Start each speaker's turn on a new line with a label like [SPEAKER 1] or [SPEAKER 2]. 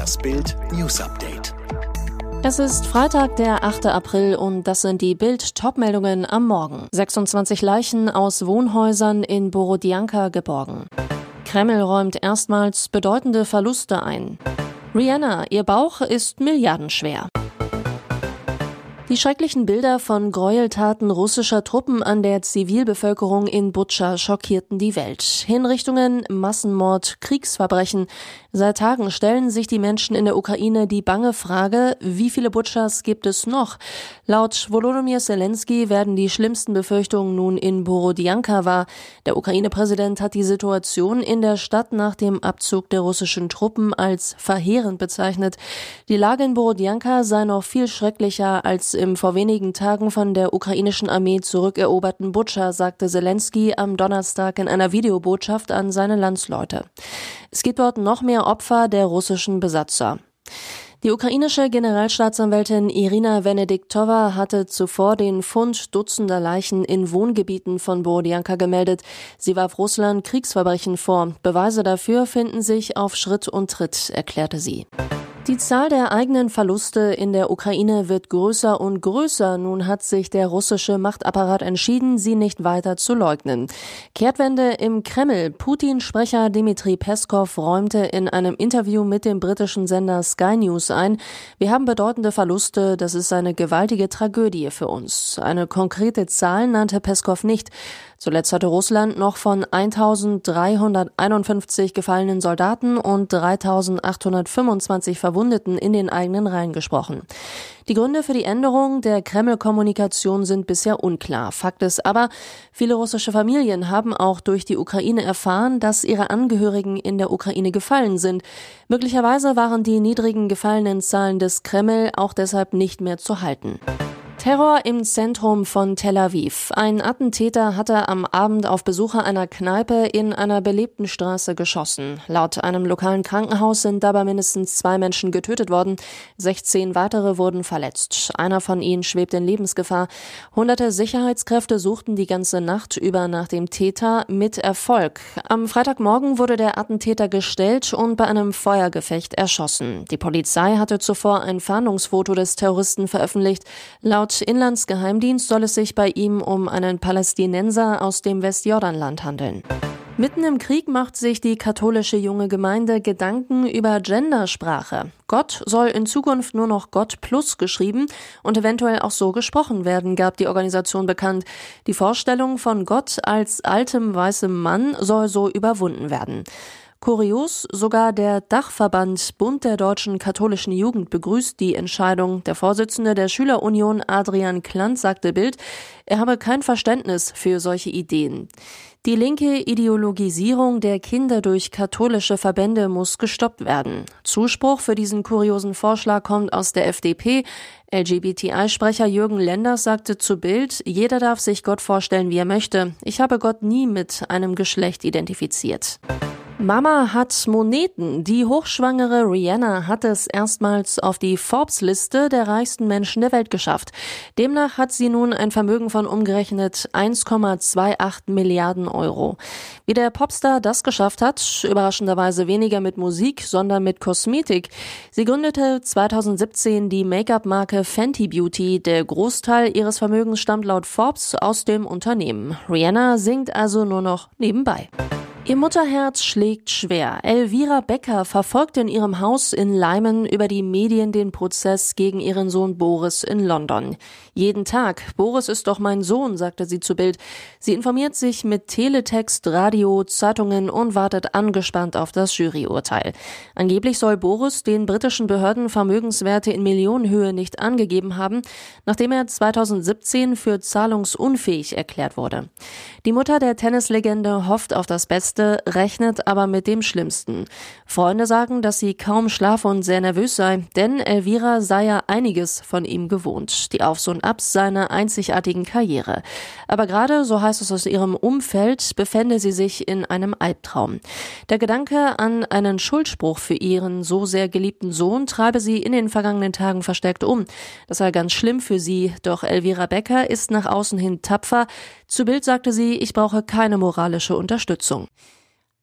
[SPEAKER 1] Das Bild News Update.
[SPEAKER 2] Es ist Freitag, der 8. April und das sind die Bild-Top-Meldungen am Morgen. 26 Leichen aus Wohnhäusern in Borodianka geborgen. Kreml räumt erstmals bedeutende Verluste ein. Rihanna, ihr Bauch ist milliardenschwer. Die schrecklichen Bilder von Gräueltaten russischer Truppen an der Zivilbevölkerung in Butscha schockierten die Welt. Hinrichtungen, Massenmord, Kriegsverbrechen. Seit Tagen stellen sich die Menschen in der Ukraine die bange Frage, wie viele Butschas gibt es noch? Laut Volodymyr Zelensky werden die schlimmsten Befürchtungen nun in Borodianka wahr. Der Ukraine-Präsident hat die Situation in der Stadt nach dem Abzug der russischen Truppen als verheerend bezeichnet. Die Lage in Borodianka sei noch viel schrecklicher als im vor wenigen Tagen von der ukrainischen Armee zurückeroberten Butscha, sagte Zelensky am Donnerstag in einer Videobotschaft an seine Landsleute. Es gibt dort noch mehr Opfer der russischen Besatzer. Die ukrainische Generalstaatsanwältin Irina Venediktova hatte zuvor den Fund dutzender Leichen in Wohngebieten von Borodianka gemeldet. Sie warf Russland Kriegsverbrechen vor. Beweise dafür finden sich auf Schritt und Tritt, erklärte sie. Die Zahl der eigenen Verluste in der Ukraine wird größer und größer. Nun hat sich der russische Machtapparat entschieden, sie nicht weiter zu leugnen. Kehrtwende im Kreml. Putin-Sprecher Dmitri Peskov räumte in einem Interview mit dem britischen Sender Sky News ein, wir haben bedeutende Verluste, das ist eine gewaltige Tragödie für uns. Eine konkrete Zahl nannte Peskov nicht. Zuletzt hatte Russland noch von 1351 gefallenen Soldaten und 3825 Verwundeten in den eigenen Reihen gesprochen. Die Gründe für die Änderung der Kreml-Kommunikation sind bisher unklar. Fakt ist aber, viele russische Familien haben auch durch die Ukraine erfahren, dass ihre Angehörigen in der Ukraine gefallen sind. Möglicherweise waren die niedrigen gefallenen Zahlen des Kreml auch deshalb nicht mehr zu halten. Terror im Zentrum von Tel Aviv. Ein Attentäter hatte am Abend auf Besucher einer Kneipe in einer belebten Straße geschossen. Laut einem lokalen Krankenhaus sind dabei mindestens zwei Menschen getötet worden. 16 weitere wurden verletzt. Einer von ihnen schwebt in Lebensgefahr. Hunderte Sicherheitskräfte suchten die ganze Nacht über nach dem Täter mit Erfolg. Am Freitagmorgen wurde der Attentäter gestellt und bei einem Feuergefecht erschossen. Die Polizei hatte zuvor ein Fahndungsfoto des Terroristen veröffentlicht. Laut Laut Inlandsgeheimdienst soll es sich bei ihm um einen Palästinenser aus dem Westjordanland handeln. Mitten im Krieg macht sich die katholische junge Gemeinde Gedanken über Gendersprache. Gott soll in Zukunft nur noch Gott plus geschrieben und eventuell auch so gesprochen werden, gab die Organisation bekannt. Die Vorstellung von Gott als altem weißem Mann soll so überwunden werden. Kurios, sogar der Dachverband Bund der deutschen katholischen Jugend begrüßt die Entscheidung. Der Vorsitzende der Schülerunion Adrian Klant sagte Bild, er habe kein Verständnis für solche Ideen. Die linke Ideologisierung der Kinder durch katholische Verbände muss gestoppt werden. Zuspruch für diesen kuriosen Vorschlag kommt aus der FDP. LGBTI-Sprecher Jürgen Lenders sagte zu Bild, jeder darf sich Gott vorstellen, wie er möchte. Ich habe Gott nie mit einem Geschlecht identifiziert. Mama hat Moneten. Die hochschwangere Rihanna hat es erstmals auf die Forbes-Liste der reichsten Menschen der Welt geschafft. Demnach hat sie nun ein Vermögen von umgerechnet 1,28 Milliarden Euro. Wie der Popstar das geschafft hat, überraschenderweise weniger mit Musik, sondern mit Kosmetik. Sie gründete 2017 die Make-up-Marke Fenty Beauty. Der Großteil ihres Vermögens stammt laut Forbes aus dem Unternehmen. Rihanna singt also nur noch nebenbei. Ihr Mutterherz schlägt schwer. Elvira Becker verfolgt in ihrem Haus in Leimen über die Medien den Prozess gegen ihren Sohn Boris in London. Jeden Tag. Boris ist doch mein Sohn, sagte sie zu Bild. Sie informiert sich mit Teletext, Radio, Zeitungen und wartet angespannt auf das Juryurteil. Angeblich soll Boris den britischen Behörden Vermögenswerte in Millionenhöhe nicht angegeben haben, nachdem er 2017 für zahlungsunfähig erklärt wurde. Die Mutter der Tennislegende hofft auf das Beste Beste, rechnet aber mit dem Schlimmsten. Freunde sagen, dass sie kaum schlafe und sehr nervös sei, denn Elvira sei ja einiges von ihm gewohnt, die Aufs und Abs seiner einzigartigen Karriere. Aber gerade, so heißt es aus ihrem Umfeld, befände sie sich in einem Albtraum. Der Gedanke an einen Schuldspruch für ihren so sehr geliebten Sohn treibe sie in den vergangenen Tagen verstärkt um. Das sei ganz schlimm für sie, doch Elvira Becker ist nach außen hin tapfer. Zu Bild sagte sie, ich brauche keine moralische Unterstützung.